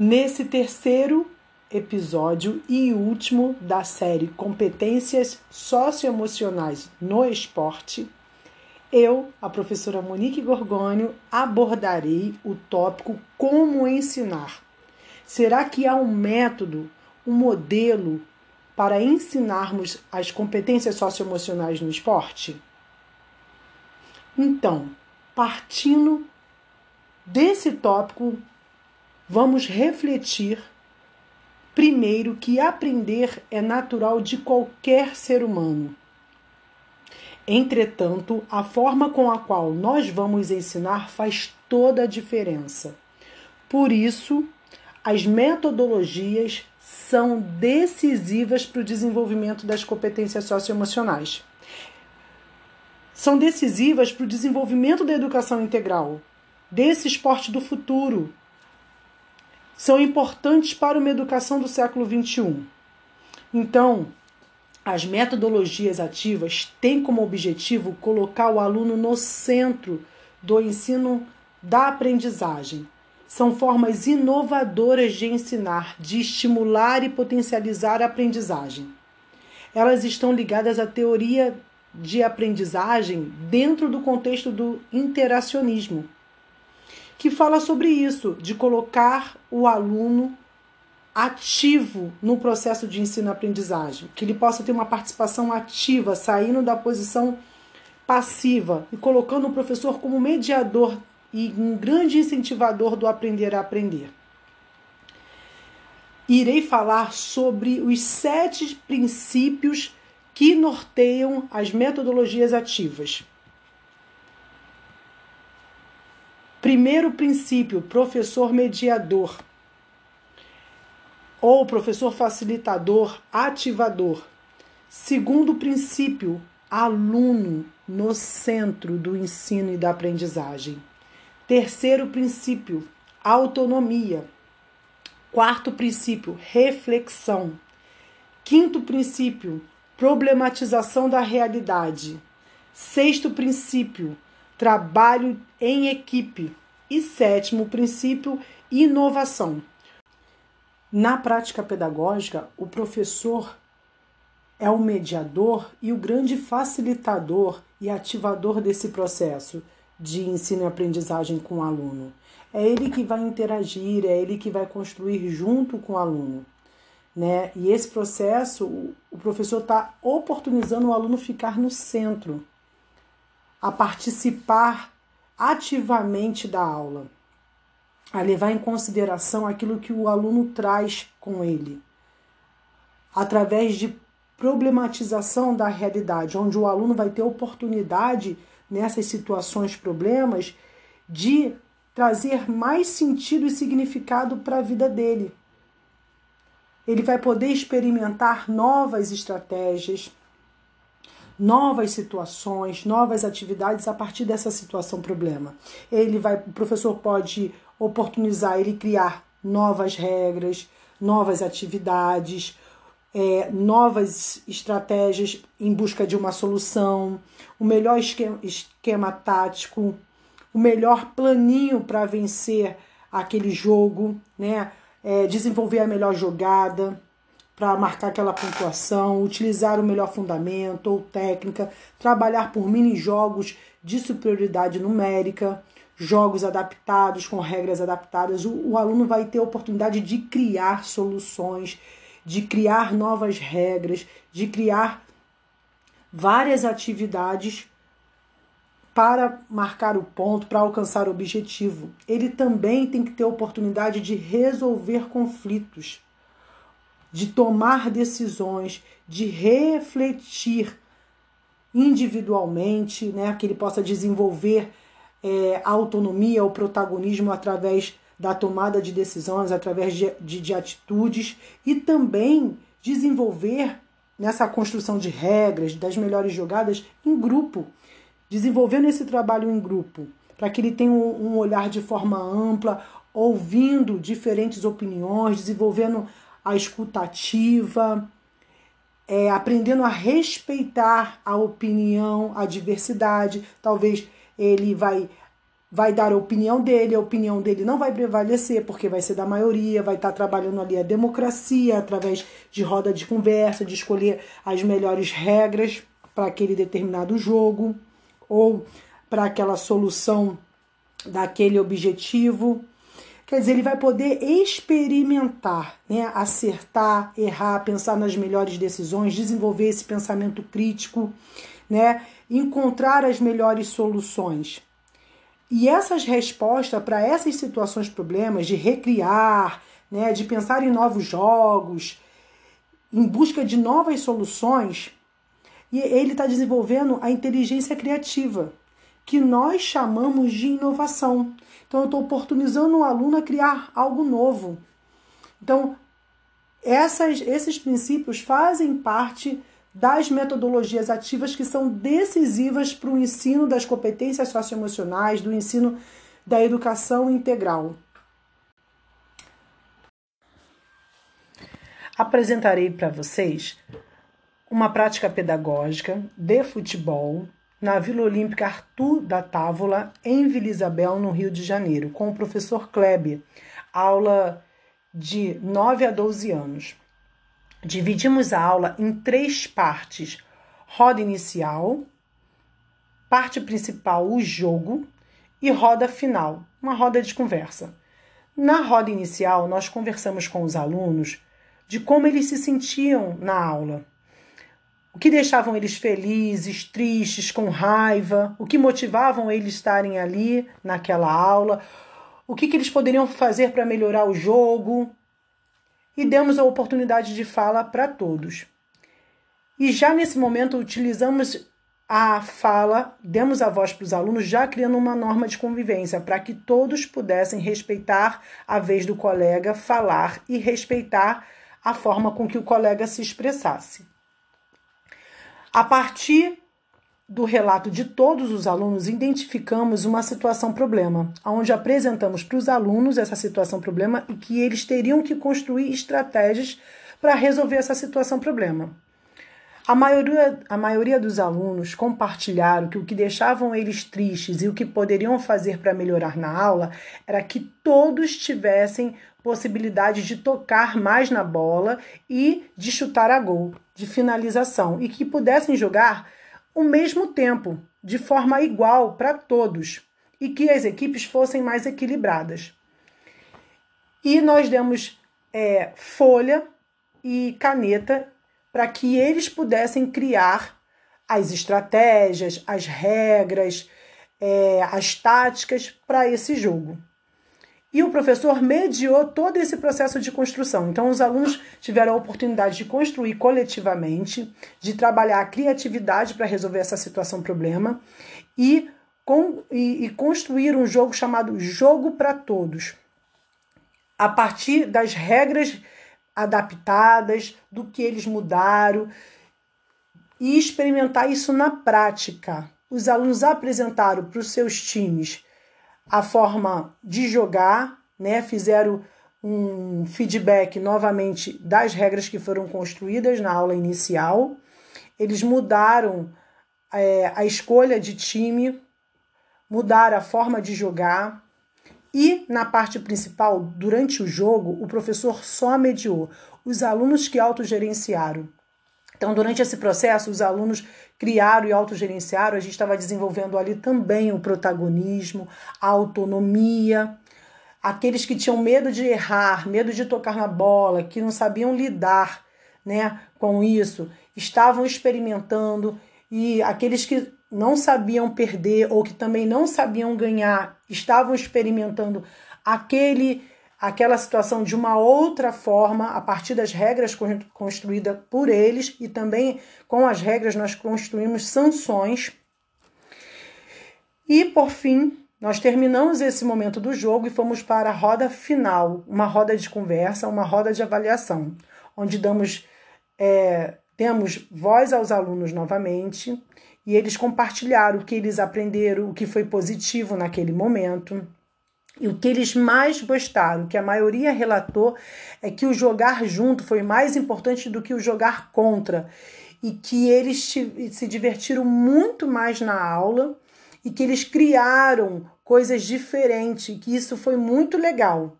Nesse terceiro episódio e último da série Competências Socioemocionais no Esporte, eu, a professora Monique Gorgônio, abordarei o tópico Como ensinar. Será que há um método, um modelo para ensinarmos as competências socioemocionais no esporte? Então, partindo desse tópico, vamos refletir primeiro que aprender é natural de qualquer ser humano. Entretanto, a forma com a qual nós vamos ensinar faz toda a diferença. Por isso, as metodologias são decisivas para o desenvolvimento das competências socioemocionais. São decisivas para o desenvolvimento da educação integral, desse esporte do futuro. São importantes para uma educação do século XXI. Então, as metodologias ativas têm como objetivo colocar o aluno no centro do ensino da aprendizagem são formas inovadoras de ensinar, de estimular e potencializar a aprendizagem. Elas estão ligadas à teoria de aprendizagem dentro do contexto do interacionismo, que fala sobre isso, de colocar o aluno ativo no processo de ensino-aprendizagem, que ele possa ter uma participação ativa, saindo da posição passiva e colocando o professor como mediador e um grande incentivador do aprender a aprender. Irei falar sobre os sete princípios que norteiam as metodologias ativas. Primeiro princípio, professor mediador ou professor facilitador, ativador. Segundo princípio, aluno no centro do ensino e da aprendizagem. Terceiro princípio, autonomia. Quarto princípio, reflexão. Quinto princípio, problematização da realidade. Sexto princípio, trabalho em equipe. E sétimo princípio, inovação. Na prática pedagógica, o professor é o mediador e o grande facilitador e ativador desse processo de ensino e aprendizagem com o aluno. É ele que vai interagir, é ele que vai construir junto com o aluno. Né? E esse processo, o professor está oportunizando o aluno ficar no centro, a participar ativamente da aula, a levar em consideração aquilo que o aluno traz com ele, através de problematização da realidade, onde o aluno vai ter oportunidade nessas situações, problemas, de trazer mais sentido e significado para a vida dele. Ele vai poder experimentar novas estratégias, novas situações, novas atividades a partir dessa situação problema. Ele vai, o professor pode oportunizar ele criar novas regras, novas atividades, é, novas estratégias em busca de uma solução, o melhor esquema, esquema tático, o melhor planinho para vencer aquele jogo, né? É, desenvolver a melhor jogada para marcar aquela pontuação, utilizar o melhor fundamento ou técnica, trabalhar por mini jogos de superioridade numérica, jogos adaptados com regras adaptadas. O, o aluno vai ter a oportunidade de criar soluções de criar novas regras, de criar várias atividades para marcar o ponto, para alcançar o objetivo. Ele também tem que ter oportunidade de resolver conflitos, de tomar decisões, de refletir individualmente, né, que ele possa desenvolver é, a autonomia, o protagonismo através da tomada de decisões, através de, de, de atitudes e também desenvolver nessa construção de regras, das melhores jogadas em grupo, desenvolvendo esse trabalho em grupo, para que ele tenha um, um, olhar de forma ampla, ouvindo diferentes opiniões, desenvolvendo a escutativa, é, aprendendo a respeitar a opinião, a diversidade. Talvez ele vai vai dar a opinião dele, a opinião dele não vai prevalecer, porque vai ser da maioria, vai estar trabalhando ali a democracia através de roda de conversa, de escolher as melhores regras para aquele determinado jogo ou para aquela solução daquele objetivo. Quer dizer, ele vai poder experimentar, né? acertar, errar, pensar nas melhores decisões, desenvolver esse pensamento crítico, né? encontrar as melhores soluções. E essas respostas para essas situações, problemas de recriar, né, de pensar em novos jogos, em busca de novas soluções, e ele está desenvolvendo a inteligência criativa, que nós chamamos de inovação. Então, eu estou oportunizando o aluno a criar algo novo. Então, essas, esses princípios fazem parte das metodologias ativas que são decisivas para o ensino das competências socioemocionais, do ensino da educação integral. Apresentarei para vocês uma prática pedagógica de futebol na Vila Olímpica Arthur da Távola, em Vila Isabel, no Rio de Janeiro, com o professor Kleber, aula de 9 a 12 anos. Dividimos a aula em três partes: roda inicial, parte principal, o jogo, e roda final, uma roda de conversa. Na roda inicial, nós conversamos com os alunos de como eles se sentiam na aula. O que deixavam eles felizes, tristes, com raiva, o que motivavam eles estarem ali naquela aula, o que, que eles poderiam fazer para melhorar o jogo, e demos a oportunidade de fala para todos. E já nesse momento utilizamos a fala, demos a voz para os alunos, já criando uma norma de convivência para que todos pudessem respeitar a vez do colega falar e respeitar a forma com que o colega se expressasse. A partir do relato de todos os alunos, identificamos uma situação problema, onde apresentamos para os alunos essa situação problema e que eles teriam que construir estratégias para resolver essa situação problema. A maioria, a maioria dos alunos compartilharam que o que deixavam eles tristes e o que poderiam fazer para melhorar na aula era que todos tivessem possibilidade de tocar mais na bola e de chutar a gol, de finalização, e que pudessem jogar o mesmo tempo, de forma igual para todos, e que as equipes fossem mais equilibradas. E nós demos é, folha e caneta para que eles pudessem criar as estratégias, as regras, é, as táticas para esse jogo. E o professor mediou todo esse processo de construção. Então, os alunos tiveram a oportunidade de construir coletivamente, de trabalhar a criatividade para resolver essa situação problema e, com, e, e construir um jogo chamado Jogo para Todos, a partir das regras adaptadas, do que eles mudaram, e experimentar isso na prática. Os alunos apresentaram para os seus times a forma de jogar, né? Fizeram um feedback novamente das regras que foram construídas na aula inicial. Eles mudaram é, a escolha de time, mudaram a forma de jogar. E na parte principal, durante o jogo, o professor só mediou os alunos que autogerenciaram. Então, durante esse processo, os alunos criaram e autogerenciaram, a gente estava desenvolvendo ali também o protagonismo, a autonomia. Aqueles que tinham medo de errar, medo de tocar na bola, que não sabiam lidar né, com isso, estavam experimentando, e aqueles que não sabiam perder ou que também não sabiam ganhar, estavam experimentando aquele aquela situação de uma outra forma, a partir das regras construídas por eles e também com as regras nós construímos sanções. E por fim, nós terminamos esse momento do jogo e fomos para a roda final, uma roda de conversa, uma roda de avaliação, onde damos é, temos voz aos alunos novamente e eles compartilharam o que eles aprenderam, o que foi positivo naquele momento e o que eles mais gostaram, que a maioria relatou, é que o jogar junto foi mais importante do que o jogar contra. E que eles se divertiram muito mais na aula e que eles criaram coisas diferentes, que isso foi muito legal.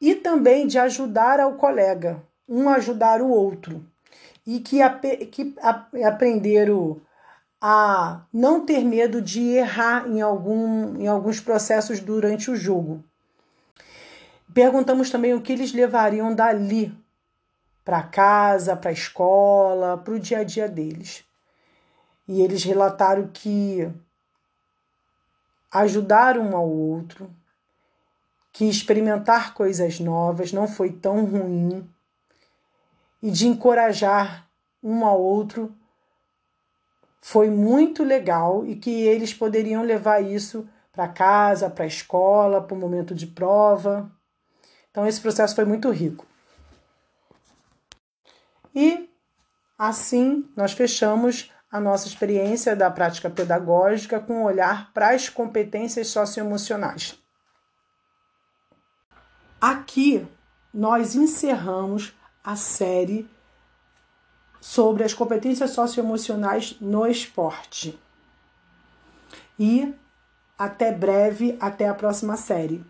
E também de ajudar ao colega, um ajudar o outro. E que, que aprenderam a não ter medo de errar em, algum, em alguns processos durante o jogo. Perguntamos também o que eles levariam dali para casa, para a escola, para o dia a dia deles. E eles relataram que ajudar um ao outro, que experimentar coisas novas não foi tão ruim e de encorajar um ao outro foi muito legal e que eles poderiam levar isso para casa, para a escola, para o momento de prova. Então, esse processo foi muito rico. E assim nós fechamos a nossa experiência da prática pedagógica com um olhar para as competências socioemocionais. Aqui nós encerramos a série sobre as competências socioemocionais no esporte. E até breve, até a próxima série.